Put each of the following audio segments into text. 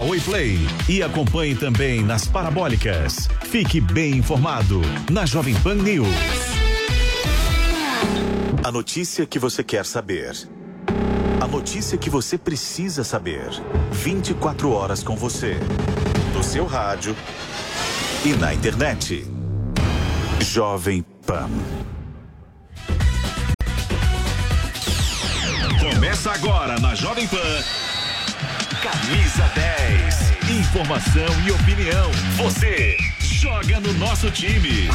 Oi Play e acompanhe também nas parabólicas. Fique bem informado na Jovem Pan News. A notícia que você quer saber. A notícia que você precisa saber. 24 horas com você. No seu rádio e na internet. Jovem Pan. Começa agora na Jovem Pan. Camisa 10. Informação e opinião. Você joga no nosso time.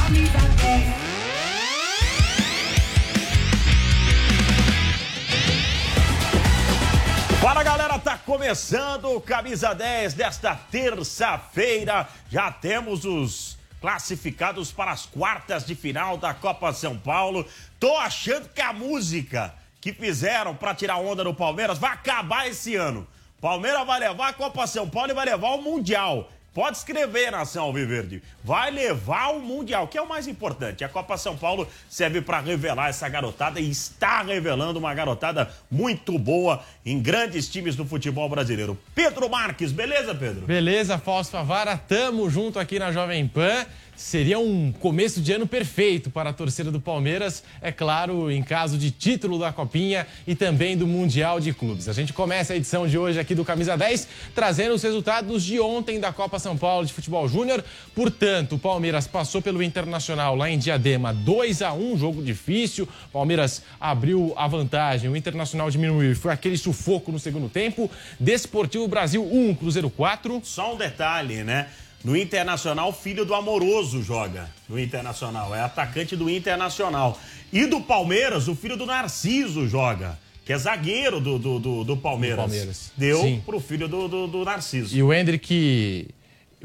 Fala galera, tá começando o Camisa 10 desta terça-feira. Já temos os classificados para as quartas de final da Copa São Paulo. Tô achando que a música que fizeram para tirar onda do Palmeiras vai acabar esse ano. Palmeiras vai levar a Copa São Paulo e vai levar o Mundial. Pode escrever, Nação Alviverde. Vai levar o Mundial, que é o mais importante. A Copa São Paulo serve para revelar essa garotada e está revelando uma garotada muito boa em grandes times do futebol brasileiro. Pedro Marques, beleza, Pedro? Beleza, Fausto Favara, tamo junto aqui na Jovem Pan. Seria um começo de ano perfeito para a torcida do Palmeiras, é claro, em caso de título da Copinha e também do Mundial de Clubes. A gente começa a edição de hoje aqui do Camisa 10 trazendo os resultados de ontem da Copa São Paulo de Futebol Júnior. Portanto, o Palmeiras passou pelo Internacional lá em Diadema 2 a 1 jogo difícil. Palmeiras abriu a vantagem, o Internacional diminuiu, foi aquele sufoco no segundo tempo. Desportivo Brasil 1, Cruzeiro 4. Só um detalhe, né? No Internacional, filho do Amoroso joga no Internacional. É atacante do Internacional. E do Palmeiras, o filho do Narciso joga. Que é zagueiro do, do, do, do Palmeiras. Do Palmeiras. Deu Sim. pro filho do, do, do Narciso. E o Hendrick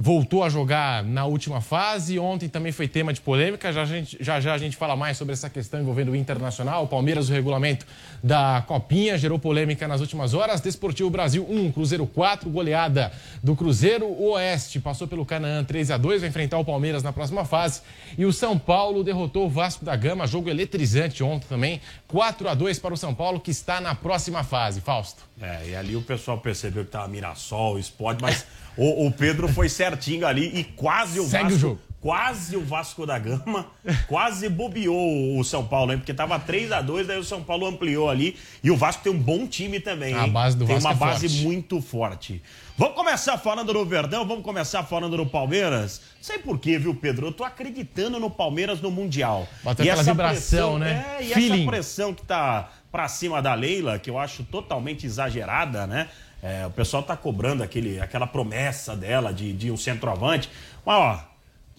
voltou a jogar na última fase. Ontem também foi tema de polêmica. Já, gente, já já a gente fala mais sobre essa questão envolvendo o Internacional. O Palmeiras, o regulamento da Copinha, gerou polêmica nas últimas horas. Desportivo Brasil 1, Cruzeiro 4, goleada do Cruzeiro. Oeste passou pelo Canaã 3 a 2 vai enfrentar o Palmeiras na próxima fase. E o São Paulo derrotou o Vasco da Gama, jogo eletrizante ontem também. 4 a 2 para o São Paulo, que está na próxima fase. Fausto. É, e ali o pessoal percebeu que tava Mirassol, Sport, mas o, o Pedro foi certinho ali e quase o Segue Vasco. o jogo. Quase o Vasco da Gama, quase bobeou o São Paulo, hein? Porque tava 3 a 2 daí o São Paulo ampliou ali. E o Vasco tem um bom time também, A hein? base do tem Vasco uma é base forte. muito forte. Vamos começar falando do Verdão, vamos começar falando do Palmeiras. Não sei por quê, viu, Pedro? Eu tô acreditando no Palmeiras no Mundial. Bateu E aquela essa vibração, pressão, né? É, e Feeling. essa pressão que tá pra cima da Leila, que eu acho totalmente exagerada, né? É, o pessoal tá cobrando aquele, aquela promessa dela de, de um centroavante. Mas, ó,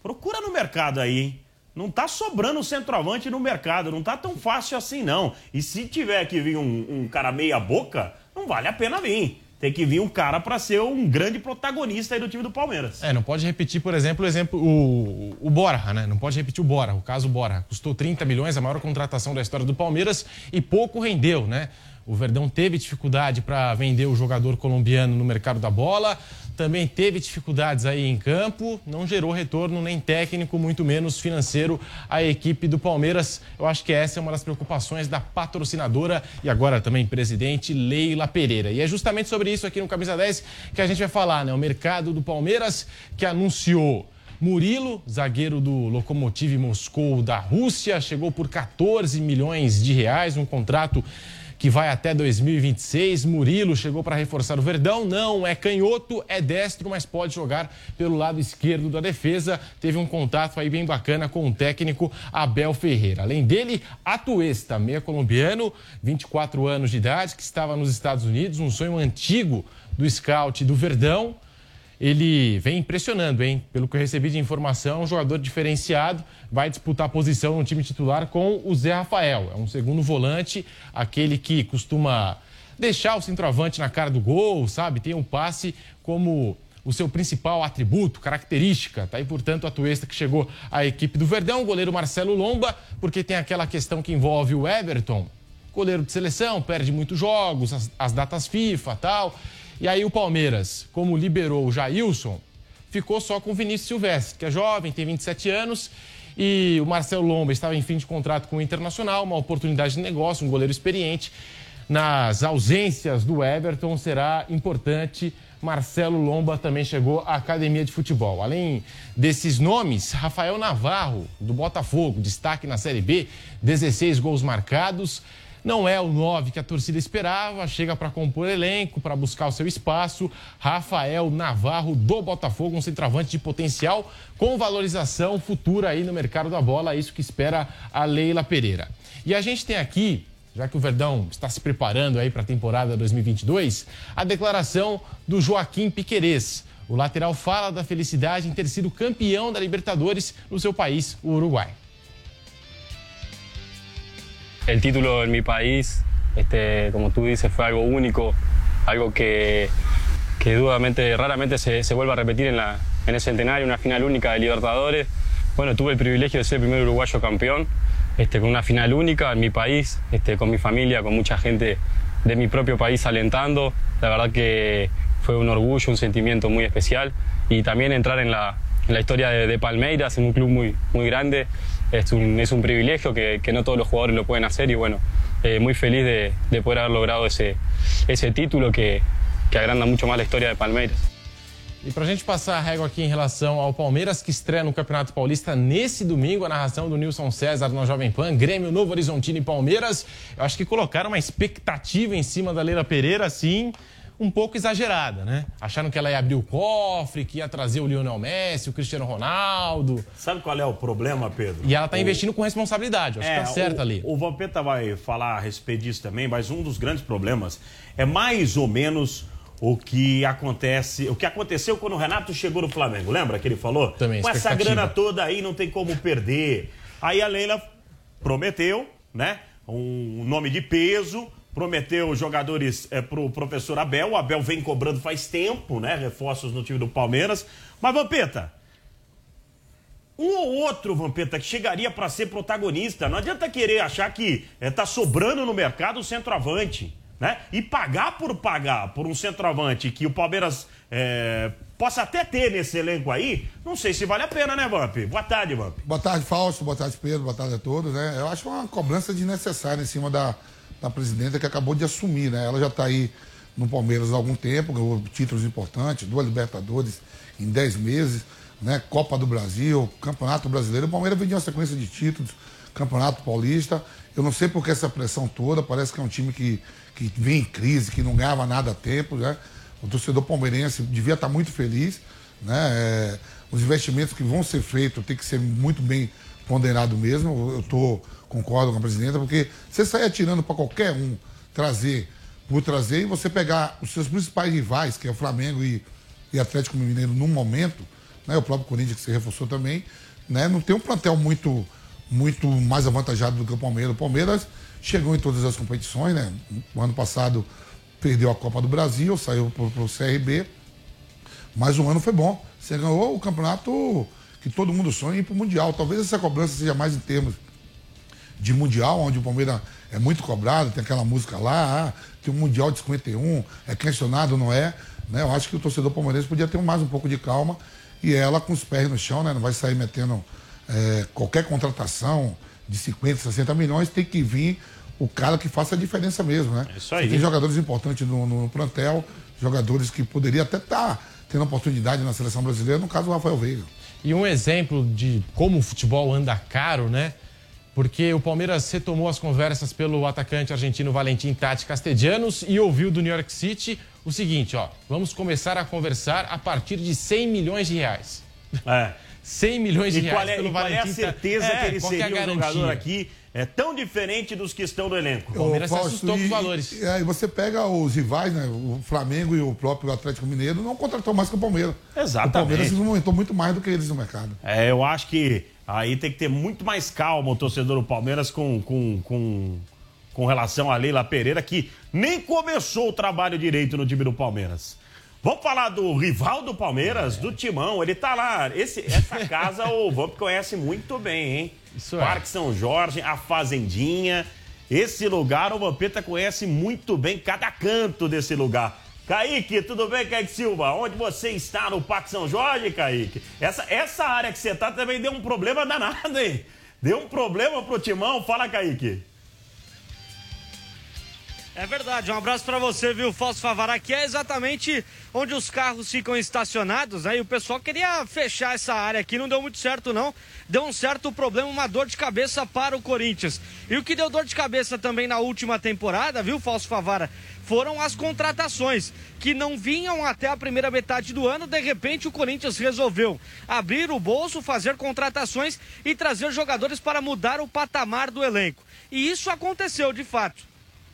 procura no mercado aí, hein? Não tá sobrando centroavante no mercado, não tá tão fácil assim, não. E se tiver que vir um, um cara meia boca, não vale a pena vir. Tem que vir um cara pra ser um grande protagonista aí do time do Palmeiras. É, não pode repetir, por exemplo, o exemplo o, o né? Não pode repetir o Borja, o caso Borja. Custou 30 milhões, a maior contratação da história do Palmeiras e pouco rendeu, né? O Verdão teve dificuldade para vender o jogador colombiano no mercado da bola, também teve dificuldades aí em campo, não gerou retorno nem técnico, muito menos financeiro à equipe do Palmeiras. Eu acho que essa é uma das preocupações da patrocinadora e agora também presidente Leila Pereira. E é justamente sobre isso aqui no Camisa 10 que a gente vai falar, né? O mercado do Palmeiras que anunciou Murilo, zagueiro do Lokomotiv Moscou da Rússia, chegou por 14 milhões de reais, um contrato que vai até 2026. Murilo chegou para reforçar o Verdão. Não é canhoto, é destro, mas pode jogar pelo lado esquerdo da defesa. Teve um contato aí bem bacana com o técnico Abel Ferreira. Além dele, Atuesta, meia colombiano, 24 anos de idade, que estava nos Estados Unidos, um sonho antigo do scout do Verdão. Ele vem impressionando, hein? Pelo que eu recebi de informação, um jogador diferenciado, vai disputar a posição no time titular com o Zé Rafael. É um segundo volante, aquele que costuma deixar o centroavante na cara do gol, sabe? Tem um passe como o seu principal atributo, característica. Tá aí, portanto, a Tuesta que chegou à equipe do Verdão, o goleiro Marcelo Lomba, porque tem aquela questão que envolve o Everton, goleiro de seleção, perde muitos jogos, as, as datas FIFA tal. E aí o Palmeiras, como liberou o Jailson, ficou só com o Vinícius Silvestre, que é jovem, tem 27 anos. E o Marcelo Lomba estava em fim de contrato com o Internacional, uma oportunidade de negócio, um goleiro experiente. Nas ausências do Everton, será importante. Marcelo Lomba também chegou à academia de futebol. Além desses nomes, Rafael Navarro, do Botafogo, destaque na Série B, 16 gols marcados. Não é o 9 que a torcida esperava, chega para compor elenco, para buscar o seu espaço. Rafael Navarro do Botafogo, um centroavante de potencial com valorização futura aí no mercado da bola, isso que espera a Leila Pereira. E a gente tem aqui, já que o Verdão está se preparando aí para a temporada 2022, a declaração do Joaquim Piquerez. O lateral fala da felicidade em ter sido campeão da Libertadores no seu país, o Uruguai. El título en mi país, este, como tú dices, fue algo único, algo que, que dudamente, raramente se, se vuelve a repetir en, la, en el centenario, una final única de Libertadores. Bueno, tuve el privilegio de ser el primer uruguayo campeón, este, con una final única en mi país, este, con mi familia, con mucha gente de mi propio país alentando. La verdad que fue un orgullo, un sentimiento muy especial y también entrar en la, en la historia de, de Palmeiras, en un club muy, muy grande, es un, es un privilegio que, que, no todos los jugadores lo pueden hacer y bueno, eh, muy feliz de, de, poder haber logrado ese, esse título que, que agranda muito mais a história de Palmeiras. E para a gente passar a régua aqui em relação ao Palmeiras, que estreia no Campeonato Paulista nesse domingo, a narração do Nilson César na Jovem Pan, Grêmio, Novo Horizontino e Palmeiras. Eu acho que colocaram uma expectativa em cima da Leila Pereira, assim, um pouco exagerada, né? Acharam que ela ia abrir o cofre, que ia trazer o Lionel Messi, o Cristiano Ronaldo. Sabe qual é o problema, Pedro? E ela está o... investindo com responsabilidade, acho é, que tá certa ali. O Vampeta vai falar a respeito disso também, mas um dos grandes problemas é mais ou menos o que acontece, o que aconteceu quando o Renato chegou no Flamengo. Lembra que ele falou? Também, Com essa grana toda aí não tem como perder. Aí a Leila prometeu, né? Um nome de peso, prometeu jogadores é, pro professor Abel. O Abel vem cobrando faz tempo, né? Reforços no time do Palmeiras. Mas, Vampeta, um ou outro, Vampeta, que chegaria para ser protagonista. Não adianta querer achar que é, tá sobrando no mercado o centroavante né? E pagar por pagar por um centroavante que o Palmeiras é, possa até ter nesse elenco aí, não sei se vale a pena, né, Vamp? Boa tarde, Vamp. Boa tarde, Fausto. Boa tarde, Pedro. Boa tarde a todos. Né? Eu acho uma cobrança desnecessária em cima da, da presidenta que acabou de assumir, né? Ela já está aí no Palmeiras há algum tempo, ganhou títulos importantes, duas Libertadores em dez meses, né? Copa do Brasil, Campeonato Brasileiro. O Palmeiras vem uma sequência de títulos, Campeonato Paulista. Eu não sei por que essa pressão toda, parece que é um time que que vem em crise, que não ganhava nada a tempo, né? O torcedor palmeirense devia estar muito feliz, né? É, os investimentos que vão ser feitos tem que ser muito bem ponderado mesmo. Eu tô, concordo com a presidenta, porque você sair atirando para qualquer um trazer por trazer e você pegar os seus principais rivais, que é o Flamengo e, e Atlético Mineiro no momento, né? O próprio Corinthians que se reforçou também, né? Não tem um plantel muito muito mais avantajado do que o Palmeiras. O Palmeiras chegou em todas as competições, né? O ano passado perdeu a Copa do Brasil, saiu para o CRB, mas o ano foi bom. Você ganhou o campeonato que todo mundo sonha ir para o Mundial. Talvez essa cobrança seja mais em termos de Mundial, onde o Palmeiras é muito cobrado, tem aquela música lá, ah, tem um Mundial de 51, é questionado, não é? Né? Eu acho que o torcedor palmeirense podia ter mais um pouco de calma e ela com os pés no chão, né? Não vai sair metendo é, qualquer contratação de 50, 60 milhões, tem que vir o cara que faça a diferença mesmo, né? Isso aí. tem jogadores importantes no, no, plantel, jogadores que poderiam até estar tá tendo oportunidade na seleção brasileira, no caso o Rafael Veiga. E um exemplo de como o futebol anda caro, né? Porque o Palmeiras retomou as conversas pelo atacante argentino Valentim Tati Castellanos e ouviu do New York City o seguinte, ó, vamos começar a conversar a partir de 100 milhões de reais. É. 100 milhões de e reais é, pelo e qual Valentim. é a certeza é, que ele seria é um jogador aqui é tão diferente dos que estão no elenco? O Palmeiras Fausto, assustou com os valores. E, aí você pega os rivais, né? O Flamengo e o próprio Atlético Mineiro não contratou mais que o Palmeiras. Exatamente. O Palmeiras movimentou muito mais do que eles no mercado. É, eu acho que aí tem que ter muito mais calma o torcedor do Palmeiras com, com, com com relação a Leila Pereira, que nem começou o trabalho direito no time do Palmeiras. Vamos falar do rival do Palmeiras, do Timão. Ele tá lá. Esse, essa casa o Vamp conhece muito bem, hein? Isso é. Parque São Jorge, a Fazendinha. Esse lugar o Vampeta conhece muito bem cada canto desse lugar. Kaique, tudo bem, Kaique Silva? Onde você está no Parque São Jorge, Kaique? Essa, essa área que você tá também deu um problema danado, hein? Deu um problema pro Timão. Fala, Kaique. É verdade, um abraço para você, viu, Falso Favara, que é exatamente onde os carros ficam estacionados, né? E o pessoal queria fechar essa área aqui, não deu muito certo não. Deu um certo problema, uma dor de cabeça para o Corinthians. E o que deu dor de cabeça também na última temporada, viu, Falso Favara, foram as contratações que não vinham até a primeira metade do ano. De repente, o Corinthians resolveu abrir o bolso, fazer contratações e trazer jogadores para mudar o patamar do elenco. E isso aconteceu de fato.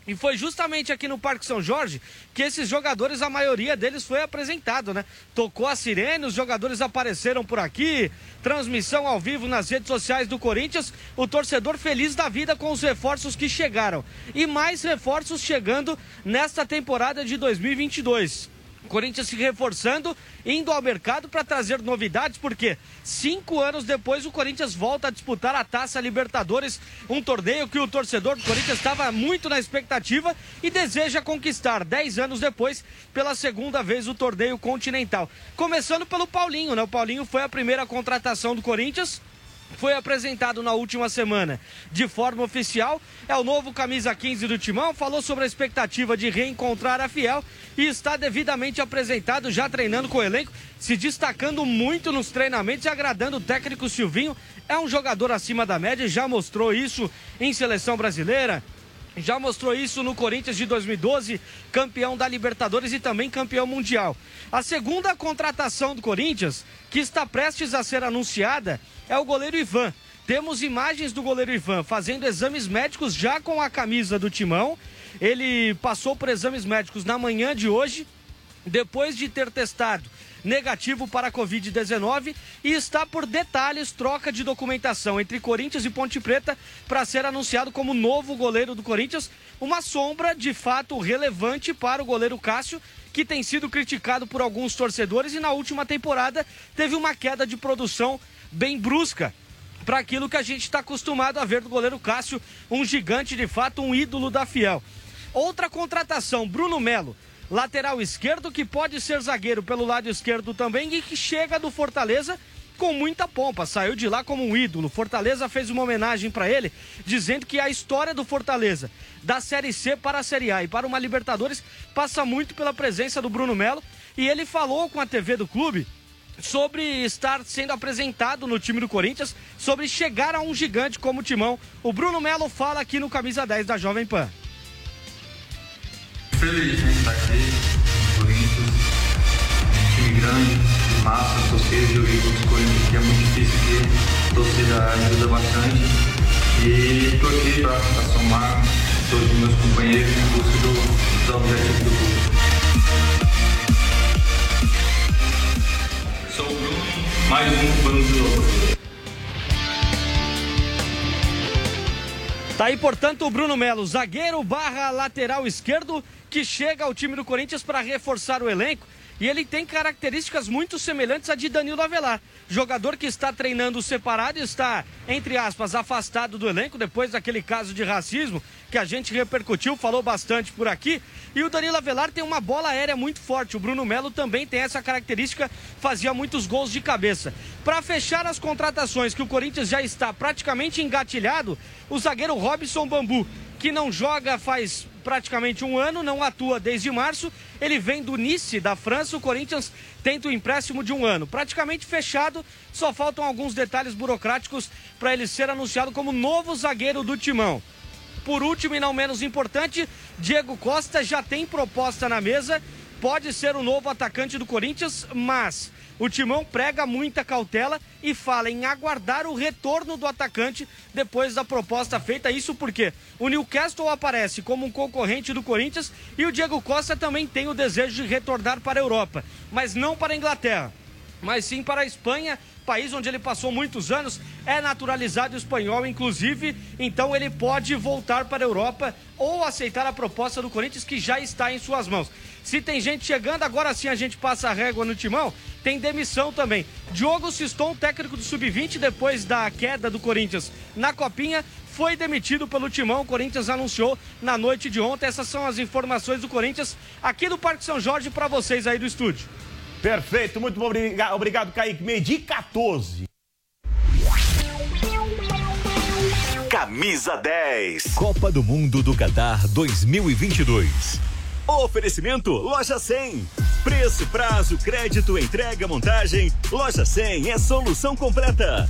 E foi justamente aqui no Parque São Jorge que esses jogadores, a maioria deles foi apresentado, né? Tocou a sirene, os jogadores apareceram por aqui, transmissão ao vivo nas redes sociais do Corinthians, o torcedor feliz da vida com os reforços que chegaram. E mais reforços chegando nesta temporada de 2022. Corinthians se reforçando, indo ao mercado para trazer novidades, porque cinco anos depois o Corinthians volta a disputar a Taça Libertadores, um torneio que o torcedor do Corinthians estava muito na expectativa e deseja conquistar dez anos depois, pela segunda vez, o torneio continental. Começando pelo Paulinho, né? O Paulinho foi a primeira contratação do Corinthians foi apresentado na última semana de forma oficial. É o novo camisa 15 do Timão. Falou sobre a expectativa de reencontrar a Fiel e está devidamente apresentado, já treinando com o elenco, se destacando muito nos treinamentos e agradando o técnico Silvinho. É um jogador acima da média, já mostrou isso em seleção brasileira. Já mostrou isso no Corinthians de 2012, campeão da Libertadores e também campeão mundial. A segunda contratação do Corinthians, que está prestes a ser anunciada, é o goleiro Ivan. Temos imagens do goleiro Ivan fazendo exames médicos já com a camisa do Timão. Ele passou por exames médicos na manhã de hoje, depois de ter testado negativo para a Covid-19 e está por detalhes troca de documentação entre Corinthians e Ponte Preta para ser anunciado como novo goleiro do Corinthians. Uma sombra de fato relevante para o goleiro Cássio, que tem sido criticado por alguns torcedores e na última temporada teve uma queda de produção bem brusca para aquilo que a gente está acostumado a ver do goleiro Cássio, um gigante de fato, um ídolo da Fiel. Outra contratação, Bruno Melo lateral esquerdo, que pode ser zagueiro pelo lado esquerdo também e que chega do Fortaleza com muita pompa, saiu de lá como um ídolo. Fortaleza fez uma homenagem para ele, dizendo que a história do Fortaleza, da Série C para a Série A e para uma Libertadores, passa muito pela presença do Bruno Melo. E ele falou com a TV do clube sobre estar sendo apresentado no time do Corinthians, sobre chegar a um gigante como o Timão. O Bruno Melo fala aqui no Camisa 10 da Jovem Pan feliz né, estar aqui, Corinthians, um time grande, massa, torcida, joguei com os Corinthians que é muito difícil aqui, torcida ajuda bastante e estou aqui para somar todos os meus companheiros em busca do, do objetivo do clube. Sou o Bruno, mais um Vamos de Louco. Tá aí, portanto, o Bruno Melo, zagueiro barra lateral esquerdo, que chega ao time do Corinthians para reforçar o elenco. E ele tem características muito semelhantes à de Danilo Avelar. Jogador que está treinando separado, está, entre aspas, afastado do elenco depois daquele caso de racismo que a gente repercutiu, falou bastante por aqui. E o Danilo Avelar tem uma bola aérea muito forte. O Bruno Melo também tem essa característica, fazia muitos gols de cabeça. Para fechar as contratações que o Corinthians já está praticamente engatilhado, o zagueiro Robson Bambu, que não joga faz praticamente um ano, não atua desde março. Ele vem do Nice, da França. O Corinthians tenta o um empréstimo de um ano. Praticamente fechado, só faltam alguns detalhes burocráticos para ele ser anunciado como novo zagueiro do Timão. Por último e não menos importante, Diego Costa já tem proposta na mesa. Pode ser o novo atacante do Corinthians, mas o Timão prega muita cautela e fala em aguardar o retorno do atacante depois da proposta feita. Isso porque o Newcastle aparece como um concorrente do Corinthians e o Diego Costa também tem o desejo de retornar para a Europa, mas não para a Inglaterra mas sim para a Espanha, país onde ele passou muitos anos, é naturalizado espanhol, inclusive, então ele pode voltar para a Europa ou aceitar a proposta do Corinthians que já está em suas mãos. Se tem gente chegando, agora sim a gente passa a régua no timão, tem demissão também. Diogo Siston, técnico do Sub-20, depois da queda do Corinthians na Copinha, foi demitido pelo Timão. O Corinthians anunciou na noite de ontem. Essas são as informações do Corinthians aqui do Parque São Jorge para vocês aí do estúdio. Perfeito, muito obrigado, obrigado Kaique. Medi 14. Camisa 10. Copa do Mundo do Qatar 2022. Oferecimento Loja 100. Preço, prazo, crédito, entrega, montagem. Loja 100 é solução completa.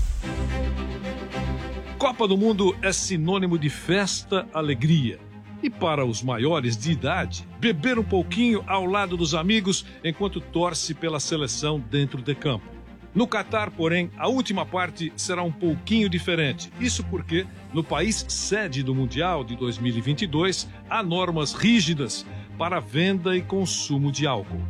Copa do Mundo é sinônimo de festa, alegria. E para os maiores de idade, beber um pouquinho ao lado dos amigos enquanto torce pela seleção dentro de campo. No Catar, porém, a última parte será um pouquinho diferente. Isso porque, no país sede do Mundial de 2022, há normas rígidas para venda e consumo de álcool.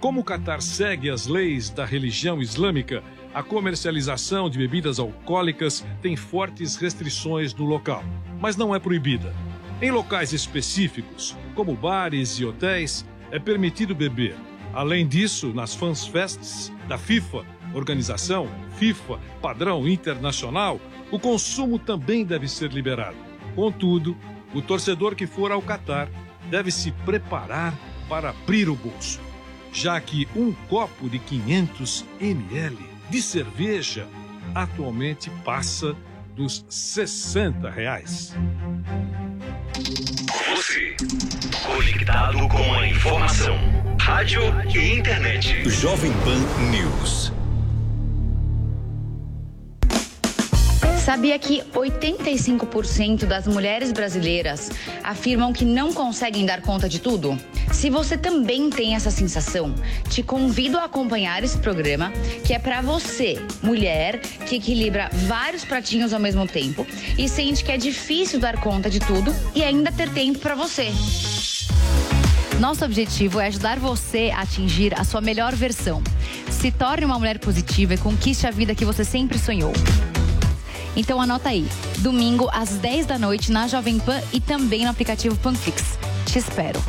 Como o Catar segue as leis da religião islâmica, a comercialização de bebidas alcoólicas tem fortes restrições no local, mas não é proibida. Em locais específicos, como bares e hotéis, é permitido beber. Além disso, nas fans fests da FIFA, organização FIFA padrão internacional, o consumo também deve ser liberado. Contudo, o torcedor que for ao Catar deve se preparar para abrir o bolso, já que um copo de 500 ml de cerveja atualmente passa dos 60 reais. Você, conectado com a informação, rádio e internet. Jovem Pan News. Sabia que 85% das mulheres brasileiras afirmam que não conseguem dar conta de tudo? Se você também tem essa sensação, te convido a acompanhar esse programa que é para você, mulher que equilibra vários pratinhos ao mesmo tempo e sente que é difícil dar conta de tudo e ainda ter tempo para você. Nosso objetivo é ajudar você a atingir a sua melhor versão. Se torne uma mulher positiva e conquiste a vida que você sempre sonhou. Então anota aí, domingo às 10 da noite na Jovem Pan e também no aplicativo Panflix. Te espero.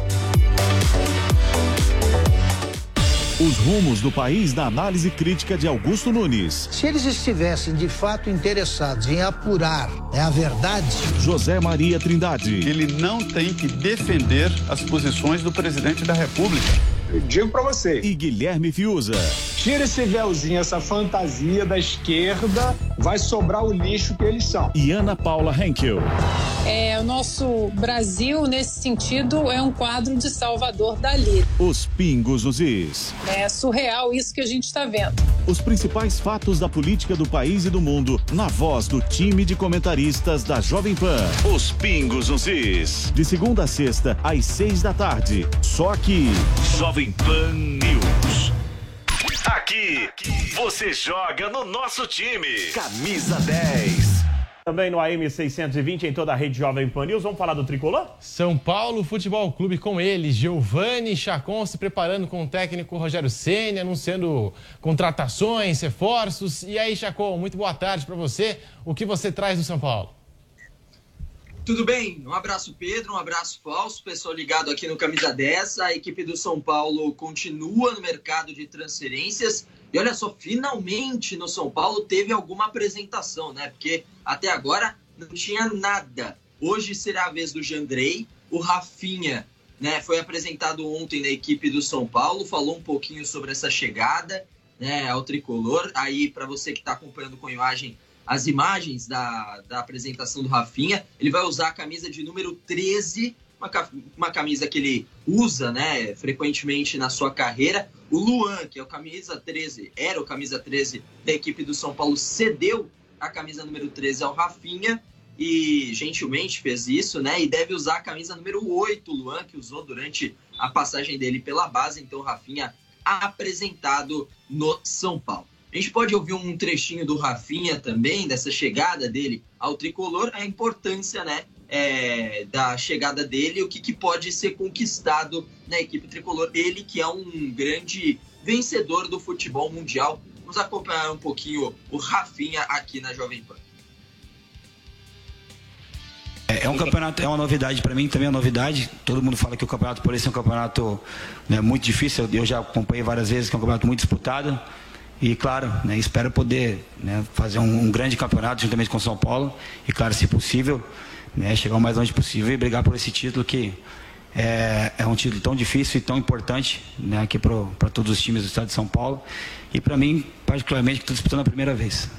Os rumos do país na análise crítica de Augusto Nunes. Se eles estivessem de fato interessados em apurar é a verdade. José Maria Trindade. Ele não tem que defender as posições do presidente da República. Eu digo para você. E Guilherme Fiuza. Tira esse véuzinho, essa fantasia da esquerda, vai sobrar o lixo que eles são. E Ana Paula Henkel. É, o nosso Brasil, nesse sentido, é um quadro de Salvador Dali. Os pingos nos is. É surreal isso que a gente está vendo. Os principais fatos da política do país e do mundo, na voz do time de comentaristas da Jovem Pan. Os pingos nos is. De segunda a sexta, às seis da tarde. Só aqui. Jovem Pan News. Aqui, você joga no nosso time. Camisa 10. Também no AM 620 em toda a rede Jovem Pan News. Vamos falar do tricolor? São Paulo Futebol Clube com ele, Giovanni Chacon se preparando com o técnico Rogério Ceni, anunciando contratações, reforços. E aí, Chacon, muito boa tarde para você. O que você traz do São Paulo? Tudo bem? Um abraço, Pedro, um abraço falso, pessoal ligado aqui no Camisa 10. A equipe do São Paulo continua no mercado de transferências. E olha só, finalmente no São Paulo teve alguma apresentação, né? Porque até agora não tinha nada. Hoje será a vez do Jandrei, o Rafinha, né? Foi apresentado ontem na equipe do São Paulo, falou um pouquinho sobre essa chegada, né? Ao tricolor. Aí, para você que está acompanhando com imagem as imagens da, da apresentação do Rafinha. Ele vai usar a camisa de número 13, uma, uma camisa que ele usa né, frequentemente na sua carreira. O Luan, que é o camisa 13, era o camisa 13 da equipe do São Paulo, cedeu a camisa número 13 ao Rafinha e gentilmente fez isso, né? E deve usar a camisa número 8, o Luan, que usou durante a passagem dele pela base. Então, Rafinha apresentado no São Paulo. A gente pode ouvir um trechinho do Rafinha também, dessa chegada dele ao tricolor, a importância né, é, da chegada dele, o que, que, pode ser conquistado na equipe tricolor. Ele que é um grande vencedor do futebol mundial. Vamos acompanhar um pouquinho o Rafinha aqui na Jovem Pan. É, é um campeonato, é uma novidade para mim, também é uma novidade. Todo mundo fala que o Campeonato Paulista é um campeonato né, muito difícil. Eu já acompanhei várias vezes que é um campeonato muito disputado. E claro, né, espero poder né, fazer um, um, grande campeonato juntamente com São Paulo. E claro, se possível, né, chegar o mais longe possível e brigar por esse título que é, é um título tão difícil e tão importante né, aqui para todos os times do estado de São Paulo. E para mim, particularmente, que estou disputando a primeira vez.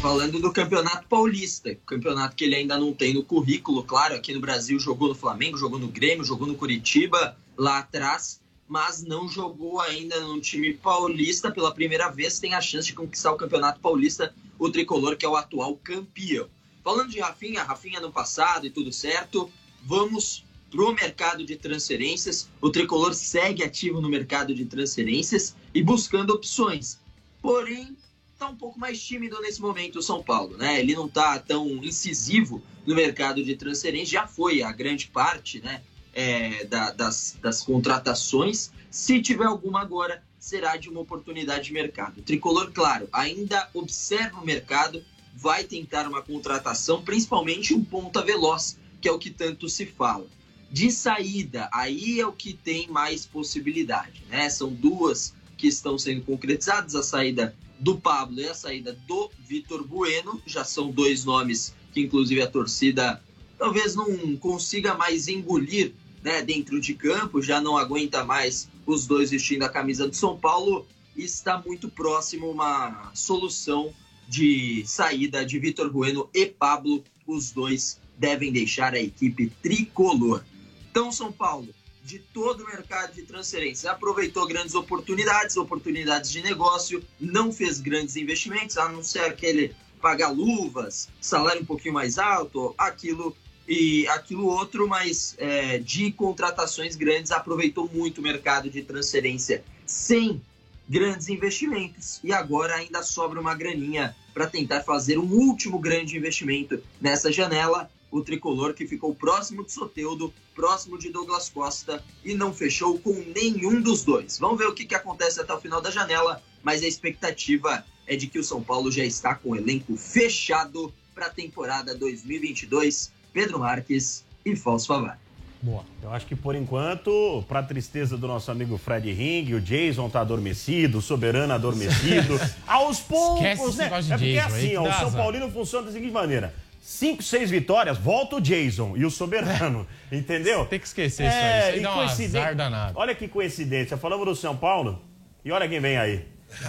Falando do Campeonato Paulista, campeonato que ele ainda não tem no currículo, claro, aqui no Brasil jogou no Flamengo, jogou no Grêmio, jogou no Curitiba lá atrás, mas não jogou ainda no time paulista pela primeira vez, tem a chance de conquistar o Campeonato Paulista, o tricolor que é o atual campeão. Falando de Rafinha, Rafinha no passado e tudo certo, vamos pro mercado de transferências. O tricolor segue ativo no mercado de transferências e buscando opções. Porém, está um pouco mais tímido nesse momento o São Paulo, né? Ele não está tão incisivo no mercado de transferência, já foi a grande parte, né? É, da, das, das contratações. Se tiver alguma agora, será de uma oportunidade de mercado. O Tricolor, claro, ainda observa o mercado, vai tentar uma contratação, principalmente um ponta veloz, que é o que tanto se fala. De saída, aí é o que tem mais possibilidade, né? São duas que estão sendo concretizadas, a saída do Pablo e a saída do Vitor Bueno. Já são dois nomes que, inclusive, a torcida talvez não consiga mais engolir né, dentro de campo, já não aguenta mais os dois vestindo a camisa do São Paulo está muito próximo uma solução de saída de Vitor Bueno e Pablo. Os dois devem deixar a equipe tricolor. Então, São Paulo de todo o mercado de transferência. Aproveitou grandes oportunidades, oportunidades de negócio, não fez grandes investimentos, a não ser aquele pagar luvas, salário um pouquinho mais alto, aquilo e aquilo outro, mas é, de contratações grandes aproveitou muito o mercado de transferência sem grandes investimentos e agora ainda sobra uma graninha para tentar fazer um último grande investimento nessa janela o tricolor que ficou próximo de Soteudo, próximo de Douglas Costa e não fechou com nenhum dos dois. Vamos ver o que, que acontece até o final da janela, mas a expectativa é de que o São Paulo já está com o elenco fechado para a temporada 2022. Pedro Marques e Falso Favar. Boa. Eu acho que por enquanto, para tristeza do nosso amigo Fred Ring, o Jason tá adormecido, o Soberano adormecido. Aos poucos, Esquece né? esse negócio de é porque Jason, assim, ó, o São. Paulino funciona da seguinte maneira: cinco, seis vitórias, volta o Jason e o Soberano, entendeu? Tem que esquecer isso aí, isso aí e dá um coincidência- azar danado. Olha que coincidência, falamos do São Paulo e olha quem vem aí.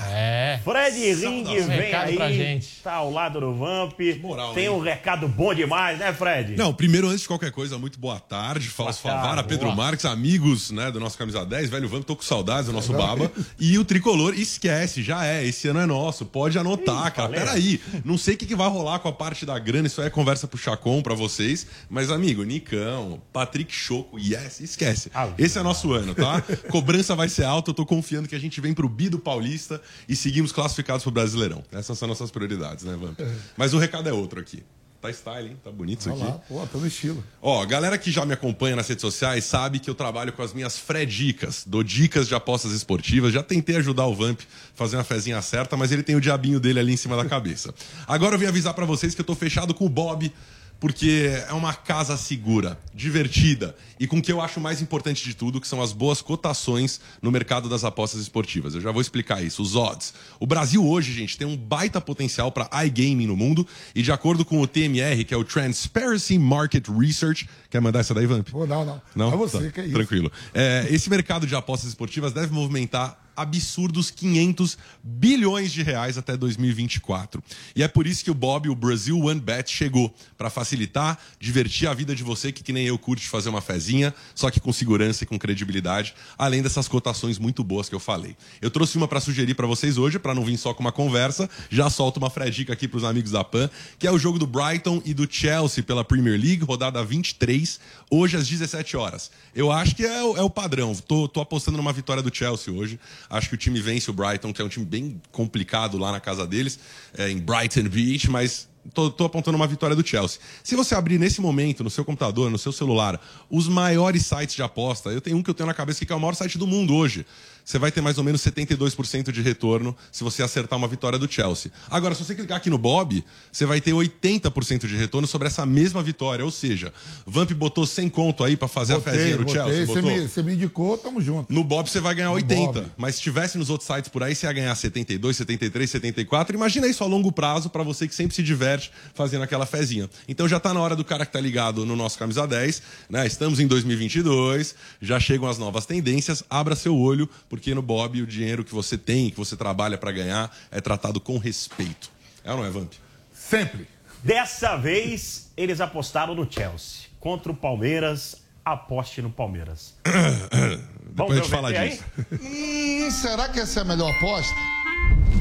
É. Fred Ring vem aí, pra gente. tá ao lado do Vamp. Moral, Tem hein? um recado bom demais, né, Fred? Não, primeiro, antes de qualquer coisa, muito boa tarde. Tarde, Favara, Pedro boa. Marques, amigos né, do nosso Camisa 10, velho Vamp, tô com saudades do nosso Baba. E o Tricolor, esquece, já é, esse ano é nosso, pode anotar, cara. falei. Peraí, não sei o que, que vai rolar com a parte da grana, isso aí é conversa pro Chacon pra vocês. Mas, amigo, Nicão, Patrick Choco, yes, esquece. Esse é nosso ano, tá? Cobrança vai ser alta, eu tô confiando que a gente vem pro Bido Paulista e seguimos classificados pro Brasileirão. Essas são nossas prioridades, né, Vamp? Mas o recado é outro aqui. Tá style, hein? Tá bonito isso Olha aqui. lá, pô, tô no estilo. Ó, galera que já me acompanha nas redes sociais sabe que eu trabalho com as minhas Fredicas. Dou dicas de apostas esportivas. Já tentei ajudar o Vamp a fazer uma fezinha certa, mas ele tem o diabinho dele ali em cima da cabeça. Agora eu vim avisar pra vocês que eu tô fechado com o Bob, porque é uma casa segura, divertida e com o que eu acho mais importante de tudo, que são as boas cotações no mercado das apostas esportivas. Eu já vou explicar isso, os odds. O Brasil hoje, gente, tem um baita potencial para iGaming no mundo e de acordo com o TMR, que é o Transparency Market Research, quer mandar essa daí, Vamp? Pô, não, não. Não? É você, Tá, que é isso. Tranquilo. É, esse mercado de apostas esportivas deve movimentar absurdos 500 bilhões de reais até 2024. E é por isso que o Bob, o Brasil One Bet, chegou para facilitar, divertir a vida de você que, que nem eu curte fazer uma fezinha, só que com segurança e com credibilidade, além dessas cotações muito boas que eu falei. Eu trouxe uma para sugerir para vocês hoje, para não vir só com uma conversa, já solto uma fredica aqui para os amigos da PAN, que é o jogo do Brighton e do Chelsea pela Premier League, rodada 23, hoje às 17 horas. Eu acho que é, o- é o padrão. Tô, tô apostando numa vitória do Chelsea hoje. Acho que o time vence o Brighton, que é um time bem complicado lá na casa deles, é, em Brighton Beach, mas tô, tô apontando uma vitória do Chelsea. Se você abrir nesse momento, no seu computador, no seu celular, os maiores sites de aposta, eu tenho um que eu tenho na cabeça que é o maior site do mundo hoje. você vai ter mais ou menos 72% de retorno se você acertar uma vitória do Chelsea. Agora, se você clicar aqui no Bob, você vai ter 80% de retorno sobre essa mesma vitória. Ou seja, Vamp botou 100 conto aí para fazer Botei, a fezinha botei. Chelsea. Você me, você me indicou, tamo junto. No Bob você vai ganhar 80. Bob. Mas se tivesse nos outros sites por aí, você ia ganhar 72, 73, 74. Imagina isso a longo prazo para você que sempre se diverte fazendo aquela fezinha. Então já tá na hora do cara que tá ligado no nosso Camisa 10, né? Estamos em 2022, já chegam as novas tendências. Abra seu olho, porque no Bob o dinheiro que você tem, que você trabalha para ganhar, é tratado com respeito. É ou não é, Vamp? Sempre. Dessa vez, eles apostaram no Chelsea. Contra o Palmeiras, aposte no Palmeiras. Depois a gente fala disso. Hum, será que essa é a melhor aposta?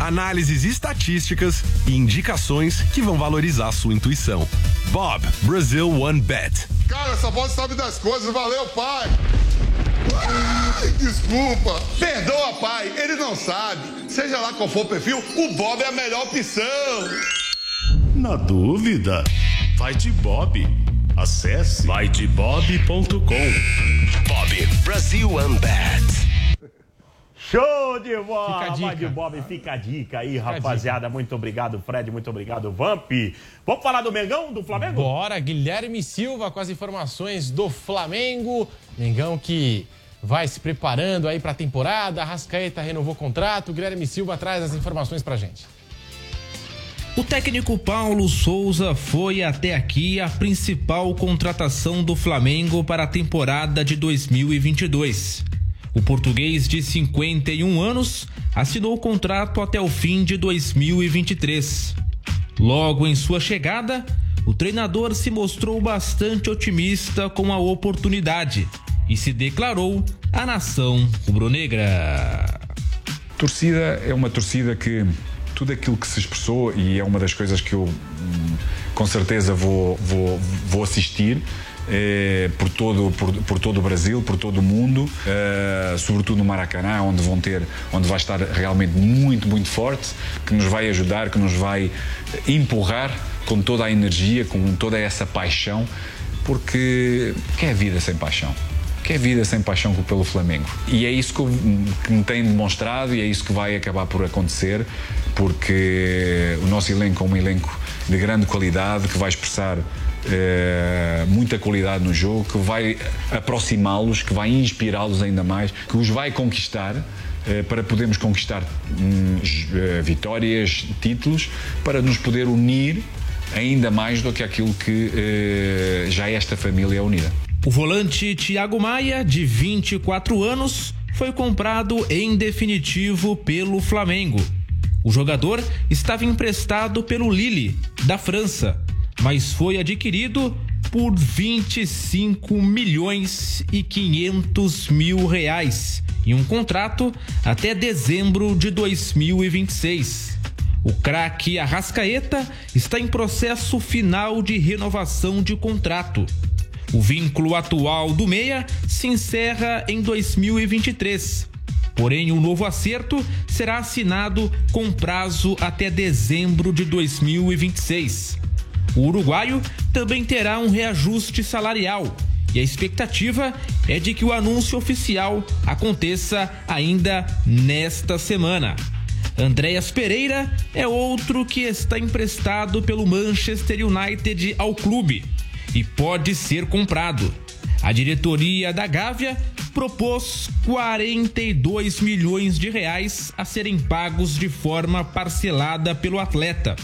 análises estatísticas e indicações que vão valorizar a sua intuição. Bob, Brazil One Bet. Cara, essa voz sabe das coisas. Valeu, pai. Ai, desculpa. Perdoa, pai. Ele não sabe. Seja lá qual for o perfil, o Bob é a melhor opção. Na dúvida, vai de Bob. Acesse vaidebob.com. Bob, Brazil One Bet. Show de bola! Fica a dica. Bob, fica a dica aí, rapaziada. Muito obrigado, Fred. Muito obrigado, Vamp. Vamos falar do Mengão, do Flamengo? Bora, Guilherme Silva com as informações do Flamengo. Mengão que vai se preparando aí para a temporada. Rascaeta renovou o contrato. Guilherme Silva traz as informações pra gente. O técnico Paulo Souza foi até aqui a principal contratação do Flamengo para a temporada de 2022. O português de 51 anos assinou o contrato até o fim de 2023. Logo em sua chegada, o treinador se mostrou bastante otimista com a oportunidade e se declarou a nação rubro-negra. Torcida é uma torcida que tudo aquilo que se expressou e é uma das coisas que eu hum, com certeza vou, vou, vou assistir eh, por, todo, por, por todo o Brasil, por todo o mundo, eh, sobretudo no Maracanã, onde vão ter, onde vai estar realmente muito, muito forte, que nos vai ajudar, que nos vai empurrar com toda a energia, com toda essa paixão, porque que é vida sem paixão? que é vida sem paixão pelo Flamengo. E é isso que, eu- que me tem demonstrado e é isso que vai acabar por acontecer, porque o nosso elenco é um elenco de grande qualidade, que vai expressar eh, muita qualidade no jogo, que vai aproximá-los, que vai inspirá-los ainda mais, que os vai conquistar. eh, Para podermos conquistar hum, eh, vitórias, títulos, para nos poder unir ainda mais do que aquilo que já esta família é unida. O volante Thiago Maia, de 24 anos, foi comprado em definitivo pelo Flamengo. O jogador estava emprestado pelo Lille, da França, mas foi adquirido por 25 milhões e 500 mil reais em um contrato até dezembro de 2026. O craque Arrascaeta está em processo final de renovação de contrato. O vínculo atual do Meia se encerra em 2023. Porém, um novo acerto será assinado com prazo até dezembro de 2026. O uruguaio também terá um reajuste salarial e a expectativa é de que o anúncio oficial aconteça ainda nesta semana. Andréas Pereira é outro que está emprestado pelo Manchester United ao clube e pode ser comprado. A diretoria da Gávea propôs 42 milhões de reais a serem pagos de forma parcelada pelo atleta.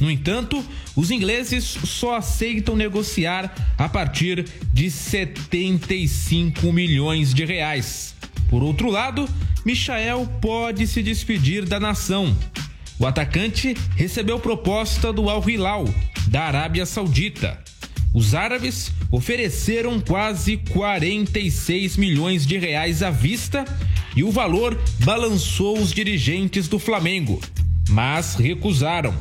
No entanto, os ingleses só aceitam negociar a partir de 75 milhões de reais. Por outro lado, Michael pode se despedir da nação. O atacante recebeu proposta do Al Hilal, da Arábia Saudita. Os árabes ofereceram quase 46 milhões de reais à vista e o valor balançou os dirigentes do Flamengo, mas recusaram.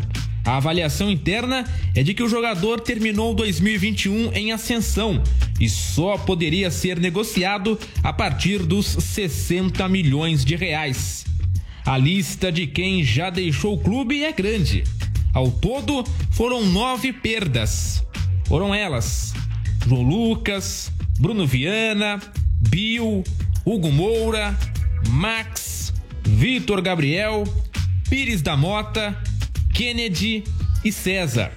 A avaliação interna é de que o jogador terminou 2021 em ascensão e só poderia ser negociado a partir dos 60 milhões de reais. A lista de quem já deixou o clube é grande. Ao todo, foram nove perdas. Foram elas: João Lucas, Bruno Viana, Bill, Hugo Moura, Max, Vitor Gabriel, Pires da Mota, Kennedy e César.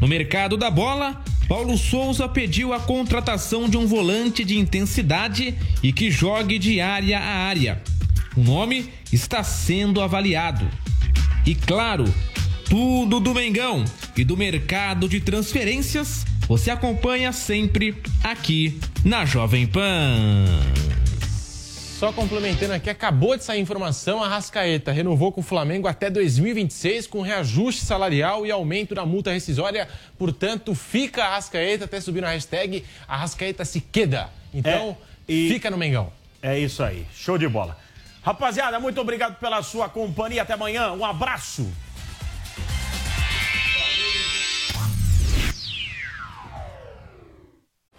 No mercado da bola, Paulo Souza pediu a contratação de um volante de intensidade e que jogue de área a área. O nome está sendo avaliado. E claro, tudo do Mengão e do mercado de transferências você acompanha sempre aqui na Jovem Pan. Só complementando aqui, acabou de sair informação, a Rascaeta renovou com o Flamengo até 2026 com reajuste salarial e aumento da multa rescisória. Portanto, fica a Rascaeta, até subir na hashtag, a Rascaeta se queda. Então, é, e... fica no Mengão. É isso aí, show de bola. Rapaziada, muito obrigado pela sua companhia. Até amanhã, um abraço.